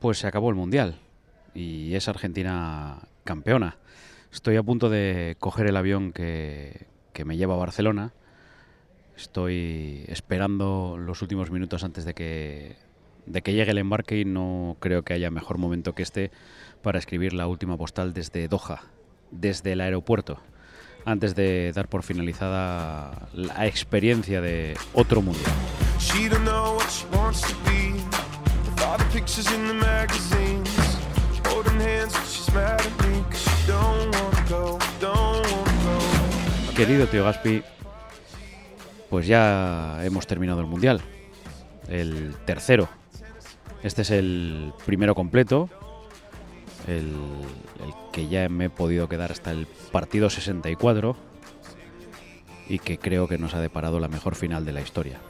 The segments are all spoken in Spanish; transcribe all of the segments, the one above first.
Pues se acabó el Mundial y es Argentina campeona. Estoy a punto de coger el avión que, que me lleva a Barcelona. Estoy esperando los últimos minutos antes de que, de que llegue el embarque y no creo que haya mejor momento que este para escribir la última postal desde Doha, desde el aeropuerto, antes de dar por finalizada la experiencia de otro mundial. Querido tío Gaspi, pues ya hemos terminado el mundial. El tercero. Este es el primero completo. El, el que ya me he podido quedar hasta el partido 64. Y que creo que nos ha deparado la mejor final de la historia.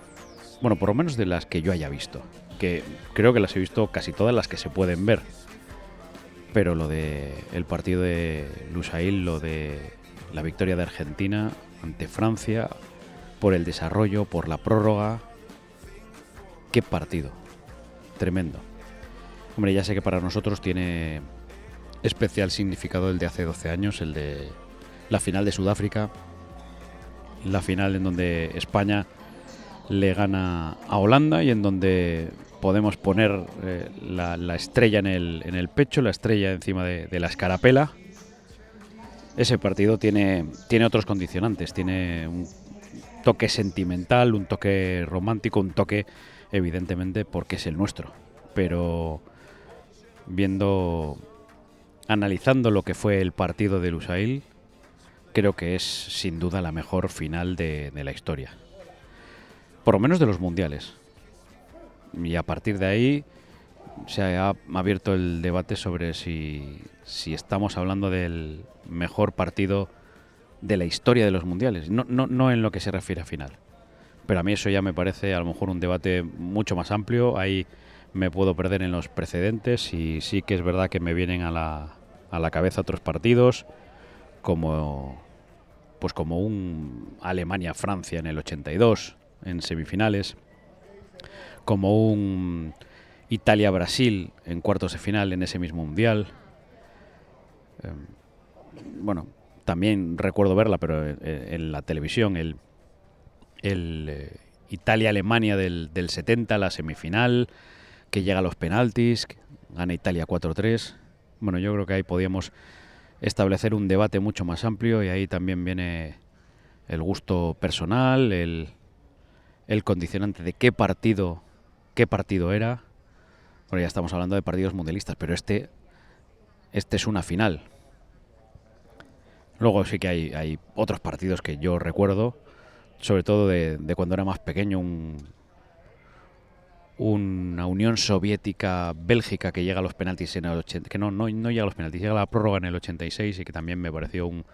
Bueno, por lo menos de las que yo haya visto. Que creo que las he visto casi todas las que se pueden ver. Pero lo de el partido de Lusail, lo de la victoria de Argentina ante Francia, por el desarrollo, por la prórroga. Qué partido. Tremendo. Hombre, ya sé que para nosotros tiene especial significado el de hace 12 años, el de la final de Sudáfrica. La final en donde España le gana a Holanda y en donde podemos poner eh, la, la estrella en el, pecho, la estrella encima de, la escarapela. Ese partido tiene, tiene otros condicionantes, tiene un toque sentimental, un toque romántico, un toque evidentemente porque es el nuestro. Pero viendo, analizando lo que fue el partido de Lusail, creo que es sin duda la mejor final de, de la historia. Por lo menos de los mundiales. Y a partir de ahí se ha abierto el debate sobre si, si estamos hablando del mejor partido de la historia de los mundiales, no, no, no en lo que se refiere a final. Pero a mí eso ya me parece a lo mejor un debate mucho más amplio. Ahí me puedo perder en los precedentes y sí que es verdad que me vienen a la, a la cabeza otros partidos como pues como un Alemania-Francia en el 82 en semifinales, como un Italia-Brasil en cuartos de final en ese mismo mundial. Eh, bueno, también recuerdo verla, pero en, en la televisión, el, eh, Italia-Alemania del, del 70, la semifinal, que llega a los penaltis, gana Italia 4-3. Bueno, yo creo que ahí podíamos establecer un debate mucho más amplio y ahí también viene el gusto personal, el, el condicionante de qué partido, qué partido era. Bueno, ya estamos hablando de partidos mundialistas, pero este, este es una final. Luego sí que hay, hay otros partidos que yo recuerdo, sobre todo de, cuando era más pequeño, un, una Unión Soviética Bélgica que llega a los penaltis en el 80, que no, no, no llega a los penaltis, llega a la prórroga en el 86 y que también me pareció un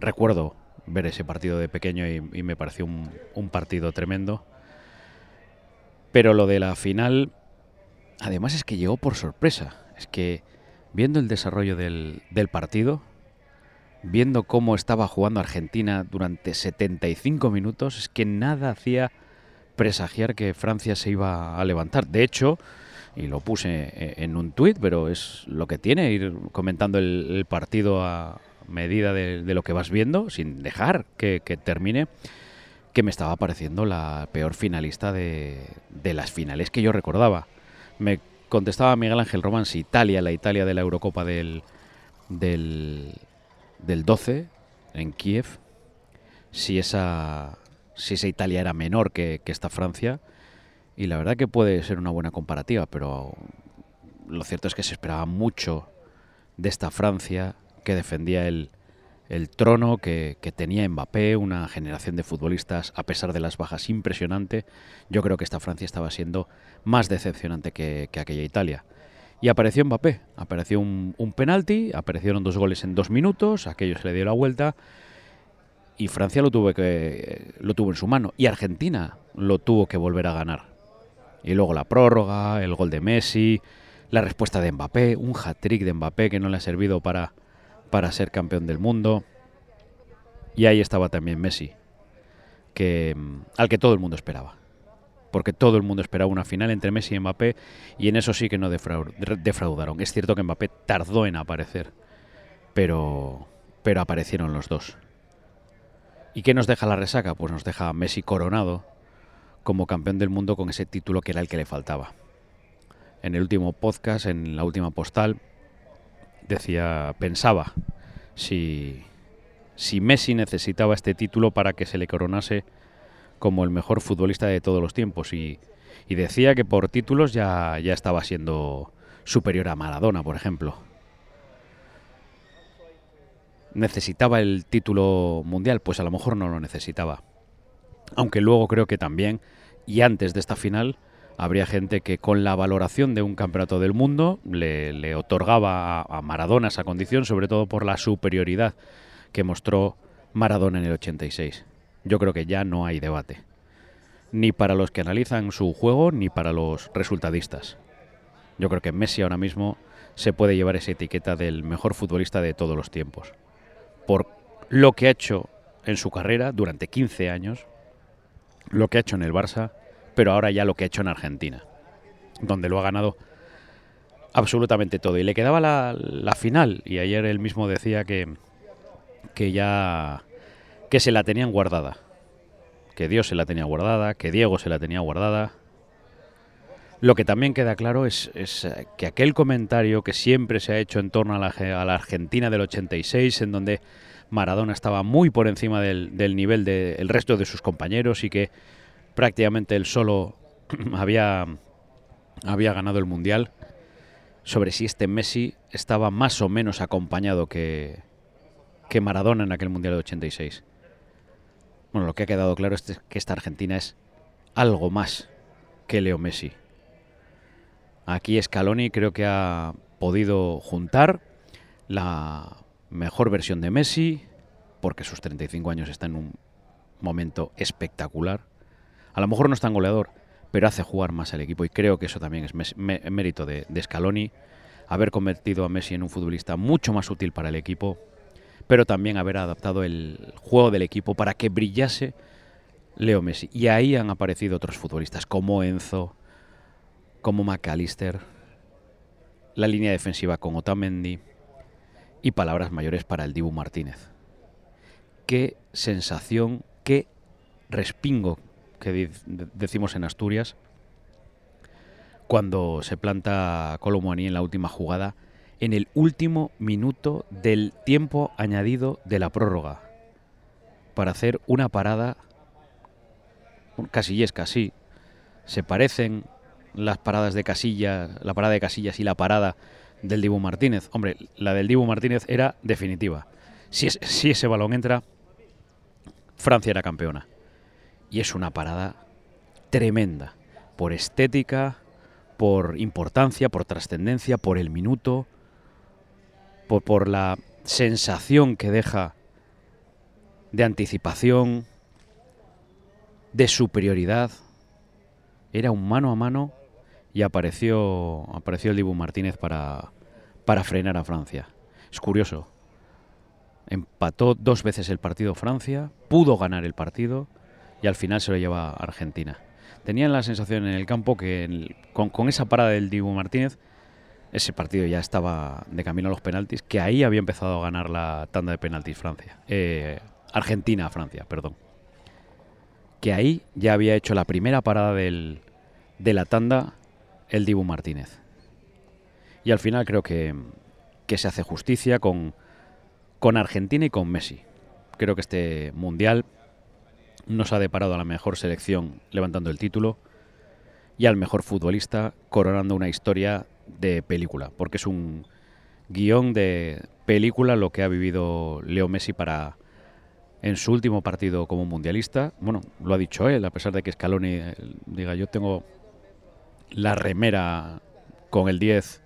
recuerdo ver ese partido de pequeño y, y me pareció un, un, partido tremendo. Pero lo de la final, además es que llegó por sorpresa. Es que viendo el desarrollo del, del partido, viendo cómo estaba jugando Argentina durante 75 minutos, es que nada hacía presagiar que Francia se iba a levantar. De hecho, y lo puse en un tuit, pero es lo que tiene, ir comentando el, partido a medida de, lo que vas viendo, sin dejar que, termine, que me estaba pareciendo la peor finalista de, las finales que yo recordaba. Me contestaba Miguel Ángel Román si Italia, la Italia de la Eurocopa del, del, del 12 en Kiev, si esa si esa Italia era menor que, que, esta Francia. Y la verdad que puede ser una buena comparativa, pero lo cierto es que se esperaba mucho de esta Francia que defendía el, el trono, que, que, tenía Mbappé, una generación de futbolistas, a pesar de las bajas, impresionante. Yo creo que esta Francia estaba siendo más decepcionante que, que aquella Italia. Y apareció Mbappé, apareció un, un penalti, aparecieron dos goles en dos minutos, aquello se le dio la vuelta y Francia lo tuvo que lo tuvo en su mano y Argentina lo tuvo que volver a ganar. Y luego la prórroga, el gol de Messi, la respuesta de Mbappé, un hat-trick de Mbappé que no le ha servido para para ser campeón del mundo. Y ahí estaba también Messi, que al que todo el mundo esperaba. porque todo el mundo esperaba una final entre Messi y Mbappé y en eso sí que no defrau- defraudaron. Es cierto que Mbappé tardó en aparecer, pero, pero aparecieron los dos. ¿Y qué nos deja la resaca? Pues nos deja Messi coronado como campeón del mundo con ese título que era el que le faltaba. En el último podcast, en la última postal, decía, pensaba si, si Messi necesitaba este título para que se le coronase como el mejor futbolista de todos los tiempos y, y decía que por títulos ya, ya estaba siendo superior a Maradona, por ejemplo. ¿Necesitaba el título mundial? Pues a lo mejor no lo necesitaba. Aunque luego creo que también, y antes de esta final, habría gente que con la valoración de un campeonato del mundo le, otorgaba a, a Maradona esa condición, sobre todo por la superioridad que mostró Maradona en el 86. Yo creo que ya no hay debate. Ni para los que analizan su juego, ni para los resultadistas. Yo creo que Messi ahora mismo se puede llevar esa etiqueta del mejor futbolista de todos los tiempos. Por lo que ha hecho en su carrera durante 15 años, lo que ha hecho en el Barça, pero ahora ya lo que ha hecho en Argentina, donde lo ha ganado absolutamente todo. Y le quedaba la, final, y ayer él mismo decía que, que ya que se la tenían guardada. Que Dios se la tenía guardada, que Diego se la tenía guardada. Lo que también queda claro es, eh, que aquel comentario que siempre se ha hecho en torno a la, Argentina del 86, en donde Maradona estaba muy por encima del nivel del resto de sus compañeros y que prácticamente él solo había, había ganado el Mundial, sobre si este Messi estaba más o menos acompañado que, que Maradona en aquel Mundial de 86. Bueno, lo que ha quedado claro es que esta Argentina es algo más que Leo Messi. Aquí Scaloni creo que ha podido juntar la mejor versión de Messi, porque sus 35 años está en un momento espectacular. A lo mejor no es tan goleador, pero hace jugar más al equipo y creo que eso también es mérito de, de Scaloni, haber convertido a Messi en un futbolista mucho más útil para el equipo, pero también haber adaptado el juego del equipo para que brillase Leo Messi. Y ahí han aparecido otros futbolistas como Enzo, como McAllister, la línea defensiva con Otamendi y palabras mayores para el Dibu Martínez. Qué sensación, qué respingo que decimos en Asturias cuando se planta Colomboani en la última jugada en el último minuto del tiempo añadido de la prórroga para hacer una parada casillesca, sí. Se parecen las paradas de Casillas, la parada de Casillas y la parada del Dibu Martínez. Hombre, la del Dibu Martínez era definitiva. Si ese balón entra, Francia era campeona. Y es una parada tremenda. Por estética, por importancia, por trascendencia, por el minuto, por, la sensación que deja de anticipación, de superioridad. Era un mano a mano y apareció, apareció el Dibu Martínez para, para frenar a Francia. Es curioso. Empató dos veces el partido Francia, pudo ganar el partido y al final se lo lleva Argentina. Tenían la sensación en el campo que el- con, con esa parada del Dibu Martínez, ese partido ya estaba de camino a los penaltis, que ahí había empezado a ganar la tanda de penaltis Francia. Eh, Argentina Francia, perdón. Que ahí ya había hecho la primera parada del, de la tanda el Dibu Martínez. Y al final creo que, que se hace justicia con, con Argentina y con Messi. Creo que este mundial nos ha deparado a la mejor selección levantando el título y al mejor futbolista coronando una historia de película, porque es un guion de película lo que ha vivido Leo Messi para en su último partido como mundialista. Bueno, lo ha dicho él, a pesar de que Scaloni eh, diga yo tengo la remera con el 10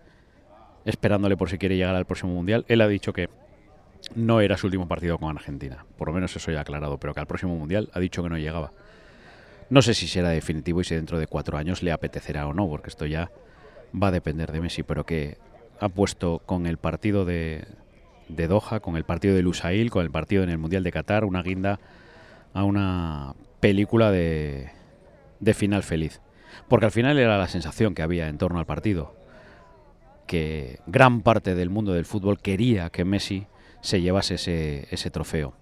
esperándole por si quiere llegar al próximo mundial. Él ha dicho que no era su último partido con Argentina. Por lo menos eso ya aclarado, pero que al próximo mundial ha dicho que no llegaba. No sé si será definitivo y si dentro de cuatro años le apetecerá o no, porque esto ya va a depender de Messi, pero que ha puesto con el partido de, de Doha, con el partido de Lusail, con el partido en el Mundial de Qatar, una guinda a una película de, de final feliz. Porque al final era la sensación que había en torno al partido. Que gran parte del mundo del fútbol quería que Messi se llevase ese, ese trofeo.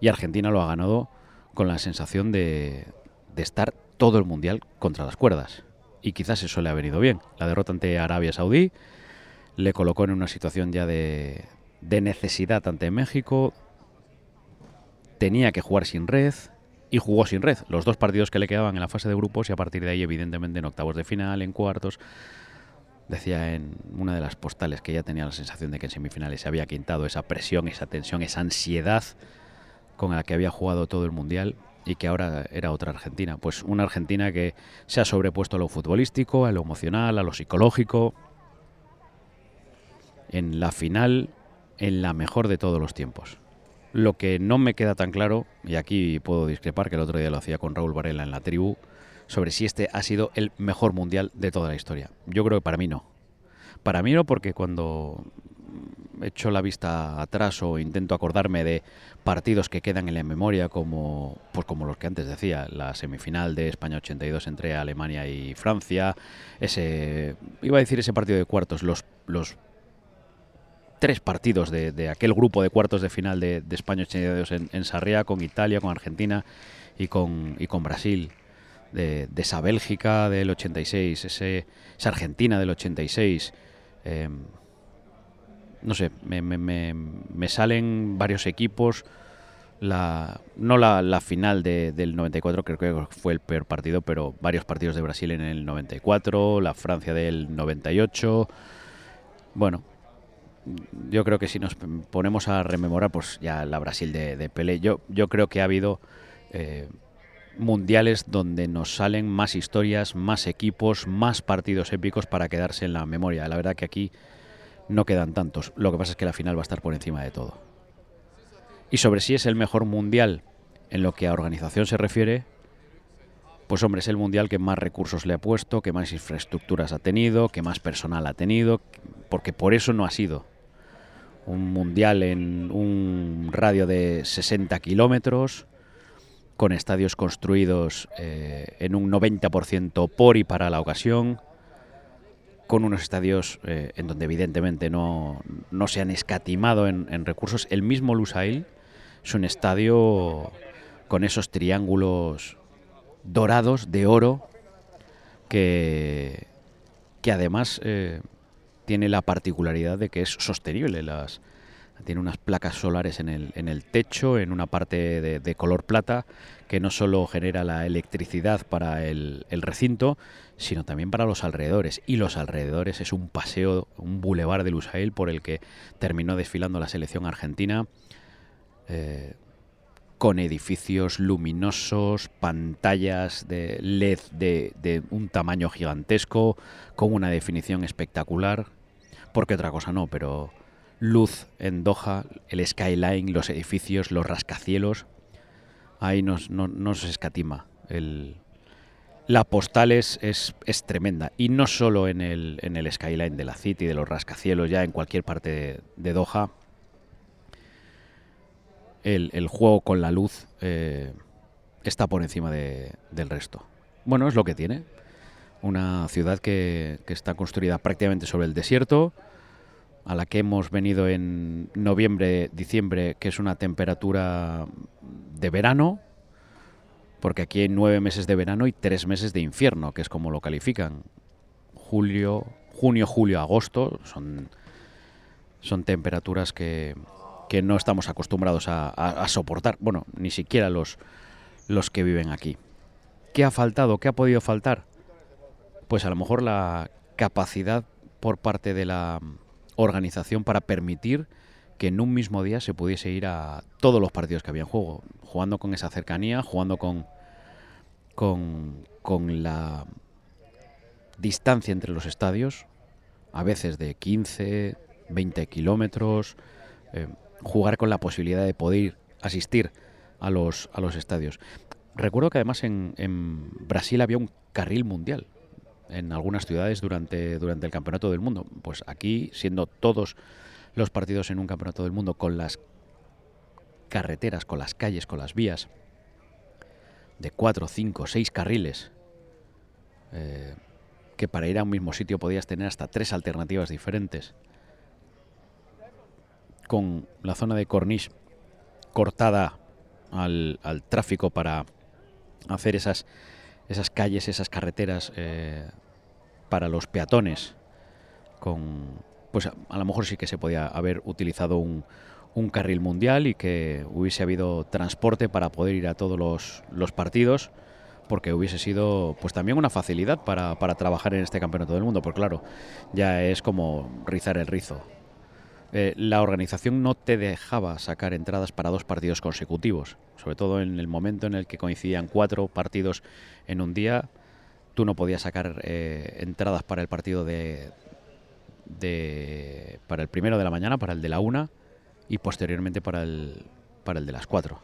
Y Argentina lo ha ganado con la sensación de, de estar todo el mundial contra las cuerdas. Y quizás eso le ha venido bien. La derrota ante Arabia Saudí le colocó en una situación ya de, de necesidad ante México. Tenía que jugar sin red y jugó sin red. Los dos partidos que le quedaban en la fase de grupos y a partir de ahí, evidentemente, en octavos de final, en cuartos. Decía en una de las postales que ya tenía la sensación de que en semifinales se había quintado esa presión, esa tensión, esa ansiedad con la que había jugado todo el mundial y que ahora era otra Argentina. Pues una Argentina que se ha sobrepuesto a lo futbolístico, a lo emocional, a lo psicológico. En la final, en la mejor de todos los tiempos. Lo que no me queda tan claro, y aquí puedo discrepar, que el otro día lo hacía con Raúl Varela en la tribu, sobre si este ha sido el mejor mundial de toda la historia. Yo creo que para mí no. Para mí no, porque cuando echo la vista atrás o intento acordarme de partidos que quedan en la memoria como pues como los que antes decía, la semifinal de España 82 entre Alemania y Francia, ese iba a decir ese partido de cuartos, los los tres partidos de, de aquel grupo de cuartos de final de, de España 82 en, en Sarriá con Italia, con Argentina y con y con Brasil. De, esa Bélgica del 86, ese, esa Argentina del 86, eh, no sé, me, me, me, salen varios equipos. La, no la, la final de, del 94, creo que fue el peor partido, pero varios partidos de Brasil en el 94, la Francia del 98. Bueno, yo creo que si nos ponemos a rememorar, pues ya la Brasil de, de Pelé, yo, yo creo que ha habido eh, mundiales donde nos salen más historias, más equipos, más partidos épicos para quedarse en la memoria. La verdad que aquí no quedan tantos. Lo que pasa es que la final va a estar por encima de todo. Y sobre si es el mejor mundial en lo que a organización se refiere, pues hombre, es el mundial que más recursos le ha puesto, que más infraestructuras ha tenido, que más personal ha tenido, porque por eso no ha sido un mundial en un radio de 60 kilómetros, con estadios construidos eh, en un 90% por y para la ocasión, con unos estadios eh, en donde evidentemente no, no se han escatimado en, recursos. El mismo Lusail es un estadio con esos triángulos dorados de oro que, que además eh, tiene la particularidad de que es sostenible. Las, tiene unas placas solares en el, en el techo, en una parte de, de, color plata, que no solo genera la electricidad para el, el, recinto, sino también para los alrededores. Y los alrededores es un paseo, un bulevar de Lusail por el que terminó desfilando la selección argentina. Eh, con edificios luminosos, pantallas de LED de, de, un tamaño gigantesco, con una definición espectacular, porque otra cosa no, pero luz en Doha, el skyline, los edificios, los rascacielos, ahí nos, no, se escatima. La postal es, es, tremenda, y no solo en el, skyline de la City, de los rascacielos, ya en cualquier parte de, Doha, el, el, juego con la luz eh, está por encima de, del resto. Bueno, es lo que tiene. Una ciudad que, que, está construida prácticamente sobre el desierto, a la que hemos venido en noviembre, diciembre, que es una temperatura de verano, porque aquí hay nueve meses de verano y tres meses de infierno, que es como lo califican. Julio, junio, julio, agosto son, son temperaturas que, que no estamos acostumbrados a, a, a, soportar. Bueno, ni siquiera los, los que viven aquí. ¿Qué ha faltado? ¿Qué ha podido faltar? Pues a lo mejor la capacidad por parte de la organización para permitir que en un mismo día se pudiese ir a todos los partidos que había en juego, jugando con esa cercanía, jugando con, con, con la distancia entre los estadios, a veces de 15, 20 kilómetros, eh, jugar con la posibilidad de poder asistir a los, a los estadios. Recuerdo que además en, en, Brasil había un carril mundial en algunas ciudades durante, durante el Campeonato del Mundo. Pues aquí, siendo todos los partidos en un Campeonato del Mundo con las carreteras, con las calles, con las vías de cuatro, cinco, seis carriles eh, que para ir a un mismo sitio podías tener hasta tres alternativas diferentes, con la zona de Corniche cortada al, al tráfico para hacer esas, esas calles, esas carreteras eh, para los peatones, con pues a, lo mejor sí que se podía haber utilizado un, un carril mundial y que hubiese habido transporte para poder ir a todos los, los partidos porque hubiese sido pues también una facilidad para, para trabajar en este campeonato del mundo, porque claro, ya es como rizar el rizo. Eh, la organización no te dejaba sacar entradas para dos partidos consecutivos, sobre todo en el momento en el que coincidían cuatro partidos en un día, tú no podías sacar eh, entradas para el partido de, de para el primero de la mañana, para el de la una y posteriormente para el para el de las cuatro.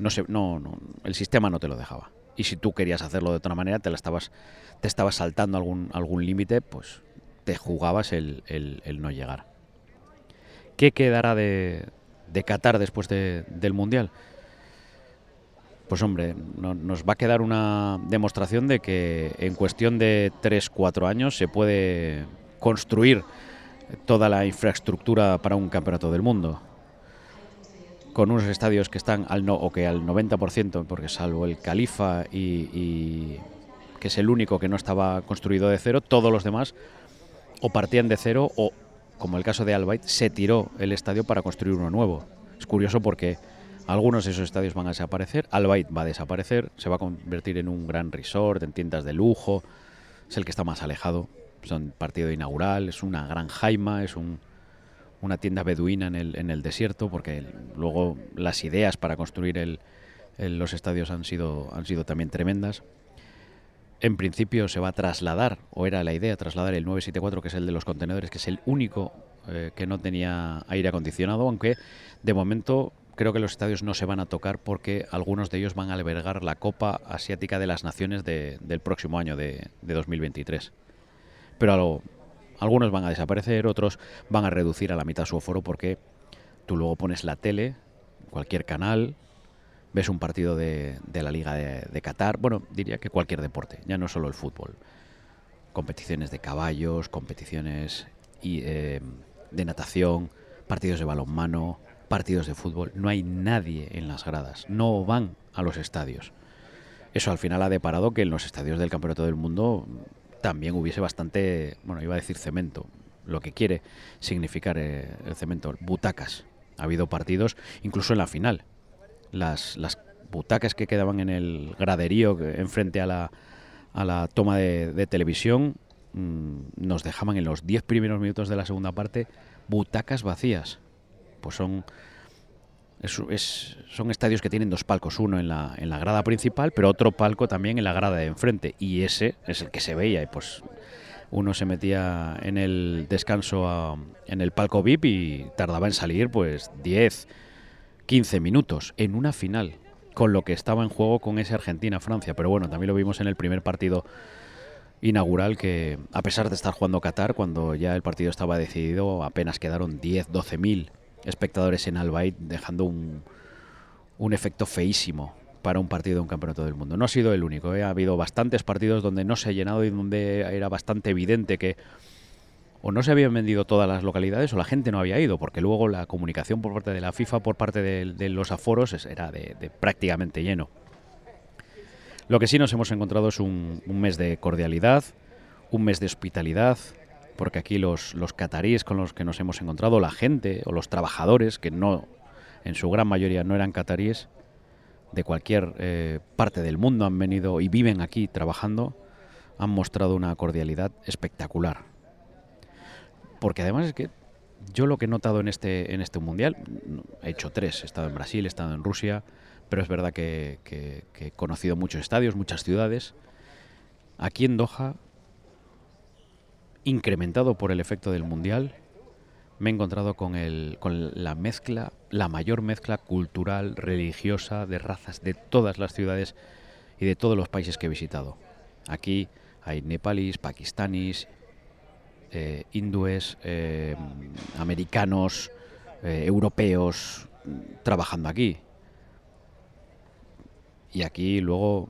No sé, no, no, el sistema no te lo dejaba. Y si tú querías hacerlo de otra manera, te la estabas, te estabas saltando algún, algún límite, pues te jugabas el, el- el no llegar. ¿Qué quedará de, Qatar después de- del Mundial? Pues hombre, no- nos va a quedar una demostración de que en cuestión de 3-4 años se puede construir toda la infraestructura para un campeonato del mundo con unos estadios que están al no o que al 90%, porque salvo el Califa y que es el único que no estaba construido de cero, todos los demás o partían de cero o, como el caso de Albayt, se tiró el estadio para construir uno nuevo. Es curioso porque algunos de esos estadios van a desaparecer, Albayt va a desaparecer, se va a convertir en un gran resort, en tiendas de lujo, es el que está más alejado, son partido inaugural, es una gran jaima, es un, una tienda beduina en el, en el desierto, porque luego las ideas para construir el- el- los estadios han sido, han sido también tremendas. En principio se va a trasladar, o era la idea, trasladar el 974, que es el de los contenedores, que es el único eh, que no tenía aire acondicionado, aunque de momento creo que los estadios no se van a tocar porque algunos de ellos van a albergar la Copa Asiática de las Naciones de- del próximo año, de, de 2023. Pero algunos van a desaparecer, otros van a reducir a la mitad su aforo porque tú luego pones la tele, cualquier canal, ves un partido de, de la Liga de, Qatar, bueno, diría que cualquier deporte, ya no solo el fútbol. Competiciones de caballos, competiciones y, eh, de natación, partidos de balonmano, partidos de fútbol. No hay nadie en las gradas, no van a los estadios. Eso al final ha deparado que en los estadios del Campeonato del Mundo también hubiese bastante, bueno, iba a decir cemento, lo que quiere significar eh, el cemento, butacas. Ha habido partidos, incluso en la final, las, butacas que quedaban en el graderío enfrente a la, a la toma de, televisión mm, nos dejaban en los 10 primeros minutos de la segunda parte butacas vacías. Pues son, son estadios que tienen dos palcos, uno en la, en la grada principal, pero otro palco también en la grada de enfrente. Y ese es el que se veía. Y pues uno se metía en el descanso a- en el palco VIP y tardaba en salir pues 10, 15 minutos en una final, con lo que estaba en juego con ese Argentina-Francia. Pero bueno, también lo vimos en el primer partido inaugural que, a pesar de estar jugando Qatar, cuando ya el partido estaba decidido, apenas quedaron 10, 12 mil espectadores en Albaid, dejando un, un efecto feísimo para un partido de un campeonato del mundo. No ha sido el único, ¿eh? ha habido bastantes partidos donde no se ha llenado y donde era bastante evidente que o no se habían vendido todas las localidades o la gente no había ido, porque luego la comunicación por parte de la FIFA, por parte de, los aforos, era de, prácticamente lleno. Lo que sí nos hemos encontrado es un, mes de cordialidad, un mes de hospitalidad, porque aquí los, los cataríes con los que nos hemos encontrado, la gente o los trabajadores, que no, en su gran mayoría no eran cataríes, de cualquier eh, parte del mundo han venido y viven aquí trabajando, han mostrado una cordialidad espectacular. Porque además es que yo lo que he notado en este, en este mundial, he hecho tres, he estado en Brasil, he estado en Rusia, pero es verdad que he conocido muchos estadios, muchas ciudades. Aquí en Doha, incrementado por el efecto del mundial, me he encontrado con, el, con la mezcla, la mayor mezcla cultural, religiosa, de razas de todas las ciudades y de todos los países que he visitado. Aquí hay nepalíes, pakistaníes, eh, hindúes, eh, americanos, eh, europeos mm, trabajando aquí. Y aquí luego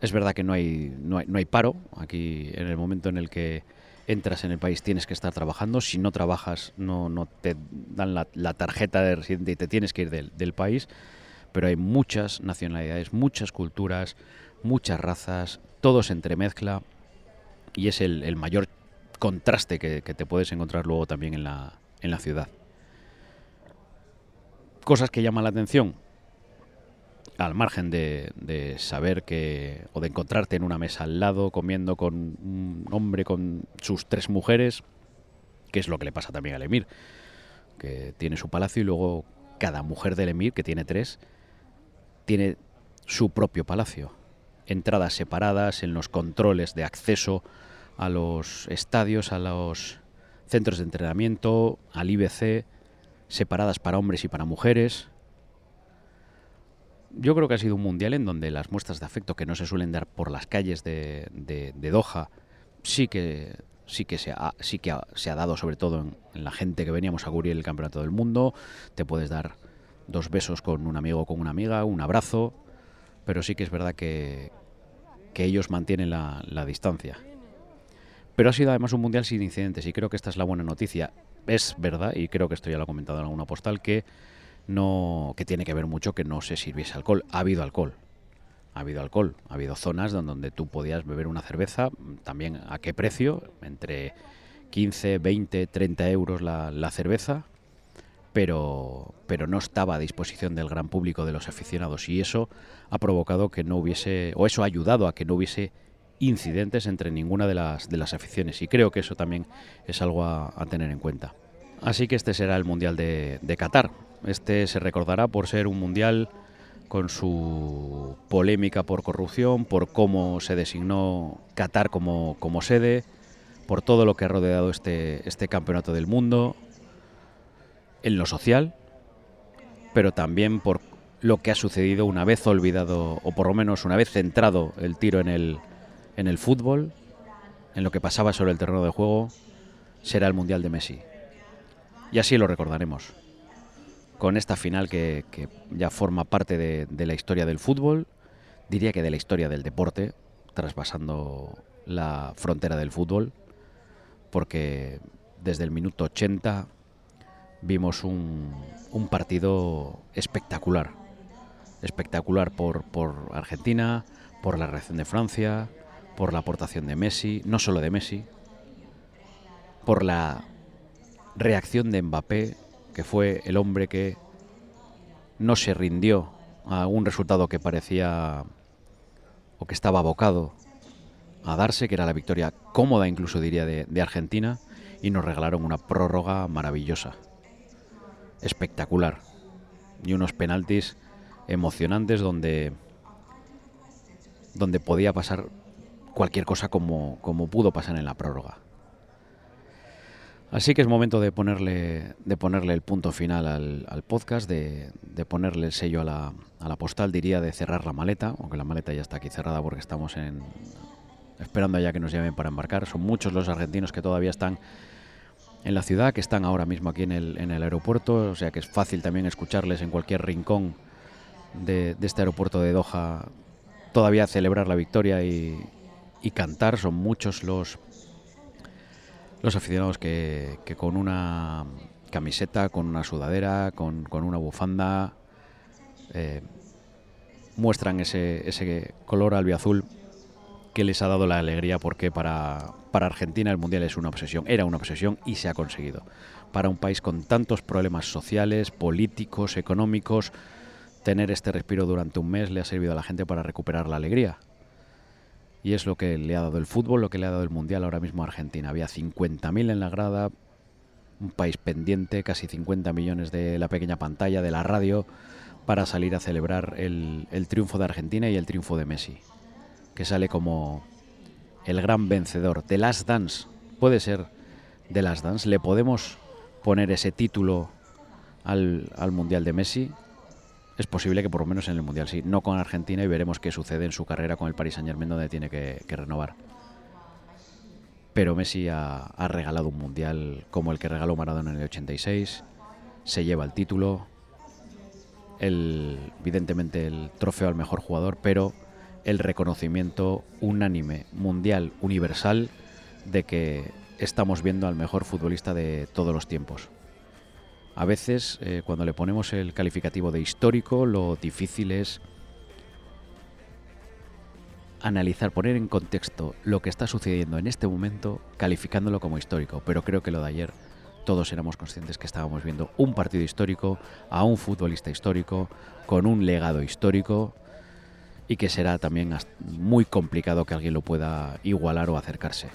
Es verdad que no hay, no hay, no hay paro. Aquí, en el momento en el que entras en el país, tienes que estar trabajando. Si no trabajas, no, no te dan la, tarjeta de residente y te tienes que ir del, del país. Pero hay muchas nacionalidades, muchas culturas, muchas razas, todo se entremezcla y es el, el mayor contraste que, que te puedes encontrar luego también en la, en la ciudad. Cosas que llaman la atención, al margen de, de saber que o de encontrarte en una mesa al lado comiendo con un hombre con sus tres mujeres, que es lo que le pasa también al emir, que tiene su palacio y luego cada mujer del emir, que tiene tres, tiene su propio palacio. Entradas separadas en los controles de acceso a los estadios, a los centros de entrenamiento, al IBC, separadas para hombres y para mujeres. Yo creo que ha sido un mundial en donde las muestras de afecto que no se suelen dar por las calles de, Doha sí que sí que se ha, sí que se ha dado sobre todo en, la gente que veníamos a cubrir el campeonato del mundo. Te puedes dar dos besos con un amigo o con una amiga, un abrazo, pero sí que es verdad que, que ellos mantienen la distancia. Pero ha sido además un mundial sin incidentes y creo que esta es la buena noticia. Es verdad, y creo que esto ya lo ha comentado en alguna postal, que no que tiene que ver mucho que no se sirviese alcohol. Ha habido alcohol. Ha habido alcohol. Ha habido zonas donde, tú podías beber una cerveza, también a qué precio, entre 15, 20, 30 euros la, la cerveza, pero, pero no estaba a disposición del gran público de los aficionados y eso ha provocado que no hubiese, o eso ha ayudado a que no hubiese incidentes entre ninguna de las, de las aficiones y creo que eso también es algo a, a tener en cuenta. Así que este será el Mundial de, de Qatar. Este se recordará por ser un Mundial con su polémica por corrupción, por cómo se designó Qatar como, como sede, por todo lo que ha rodeado este, este campeonato del mundo, en lo social, pero también por lo que ha sucedido una vez olvidado, o por lo menos una vez centrado el tiro en el, en el fútbol, en lo que pasaba sobre el terreno de juego, será el Mundial de Messi. Y así lo recordaremos. Con esta final que, ya forma parte de, la historia del fútbol, diría que de la historia del deporte, traspasando la frontera del fútbol, porque desde el minuto 80 vimos un, un partido espectacular. Espectacular por, por Argentina, por la reacción de Francia, por la aportación de Messi, no solo de Messi, por la reacción de Mbappé, que fue el hombre que no se rindió a un resultado que parecía o que estaba abocado a darse, que era la victoria cómoda incluso diría de, de Argentina, y nos regalaron una prórroga maravillosa, espectacular, y unos penaltis emocionantes donde, donde podía pasar cualquier cosa como, como pudo pasar en la prórroga. Así que es momento de ponerle, de ponerle el punto final al, al podcast, de, de, ponerle el sello a la, a la, postal, diría de cerrar la maleta, aunque la maleta ya está aquí cerrada porque estamos en, esperando ya que nos llamen para embarcar. Son muchos los argentinos que todavía están en la ciudad, que están ahora mismo aquí en el, en el aeropuerto, o sea que es fácil también escucharles en cualquier rincón de, de este aeropuerto de Doha, todavía celebrar la victoria y, y cantar. Son muchos los los aficionados que, que, con una camiseta, con una sudadera, con, con una bufanda, eh, muestran ese, ese color albiazul que les ha dado la alegría porque para, para Argentina el Mundial es una obsesión, era una obsesión y se ha conseguido. Para un país con tantos problemas sociales, políticos, económicos, tener este respiro durante un mes le ha servido a la gente para recuperar la alegría. Y es lo que le ha dado el fútbol, lo que le ha dado el Mundial ahora mismo a Argentina. Había 50.000 en la grada, un país pendiente, casi 50 millones de la pequeña pantalla, de la radio, para salir a celebrar el, triunfo de Argentina y el triunfo de Messi, que sale como el gran vencedor. The Last Dance, puede ser The Last Dance, le podemos poner ese título al Mundial de Messi, es posible que por lo menos en el Mundial sí, no con Argentina y veremos qué sucede en su carrera con el Paris Saint Germain donde tiene que, renovar. Pero Messi ha, ha, regalado un Mundial como el que regaló Maradona en el 86, se lleva el título, el, evidentemente el trofeo al mejor jugador, pero el reconocimiento unánime, mundial, universal, de que estamos viendo al mejor futbolista de todos los tiempos. A veces, eh, cuando le ponemos el calificativo de histórico, lo difícil es analizar, poner en contexto lo que está sucediendo en este momento, calificándolo como histórico. Pero creo que lo de ayer todos éramos conscientes que estábamos viendo un partido histórico, a un futbolista histórico, con un legado histórico y que será también muy complicado que alguien lo pueda igualar o acercarse.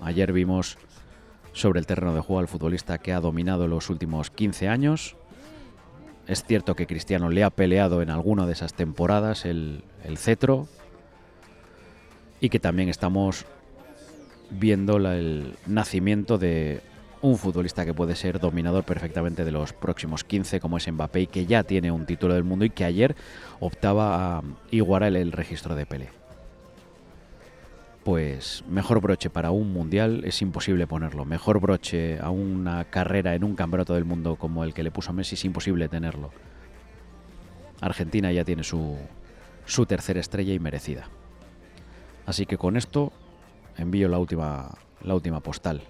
Ayer vimos sobre el terreno de juego al futbolista que ha dominado los últimos 15 años. Es cierto que Cristiano le ha peleado en alguna de esas temporadas el, el cetro, y que también estamos viendo el nacimiento de un futbolista que puede ser dominador perfectamente de los próximos 15, como es Mbappé, y que ya tiene un título del mundo y que ayer optaba a igualar el registro de Pelé. Pues mejor broche para un mundial es imposible ponerlo. Mejor broche a una carrera en un campeonato del mundo como el que le puso a Messi es imposible tenerlo. Argentina ya tiene su, su tercera estrella y merecida. Así que con esto envío la última, la última postal.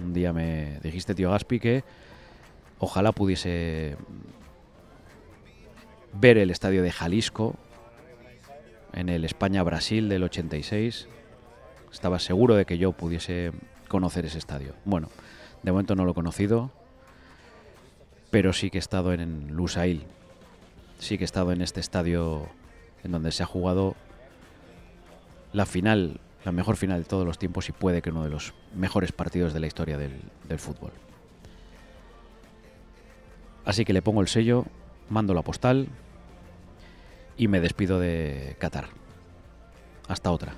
Un día me dijiste, tío Gaspi, que ojalá pudiese ver el estadio de Jalisco en el España-Brasil del 86. Estaba seguro de que yo pudiese conocer ese estadio. Bueno, de momento no lo he conocido, pero sí que he estado en Lusail. Sí que he estado en este estadio en donde se ha jugado la final, la mejor final de todos los tiempos y puede que uno de los mejores partidos de la historia del, del fútbol. Así que le pongo el sello, mando la postal y me despido de Qatar. Hasta otra.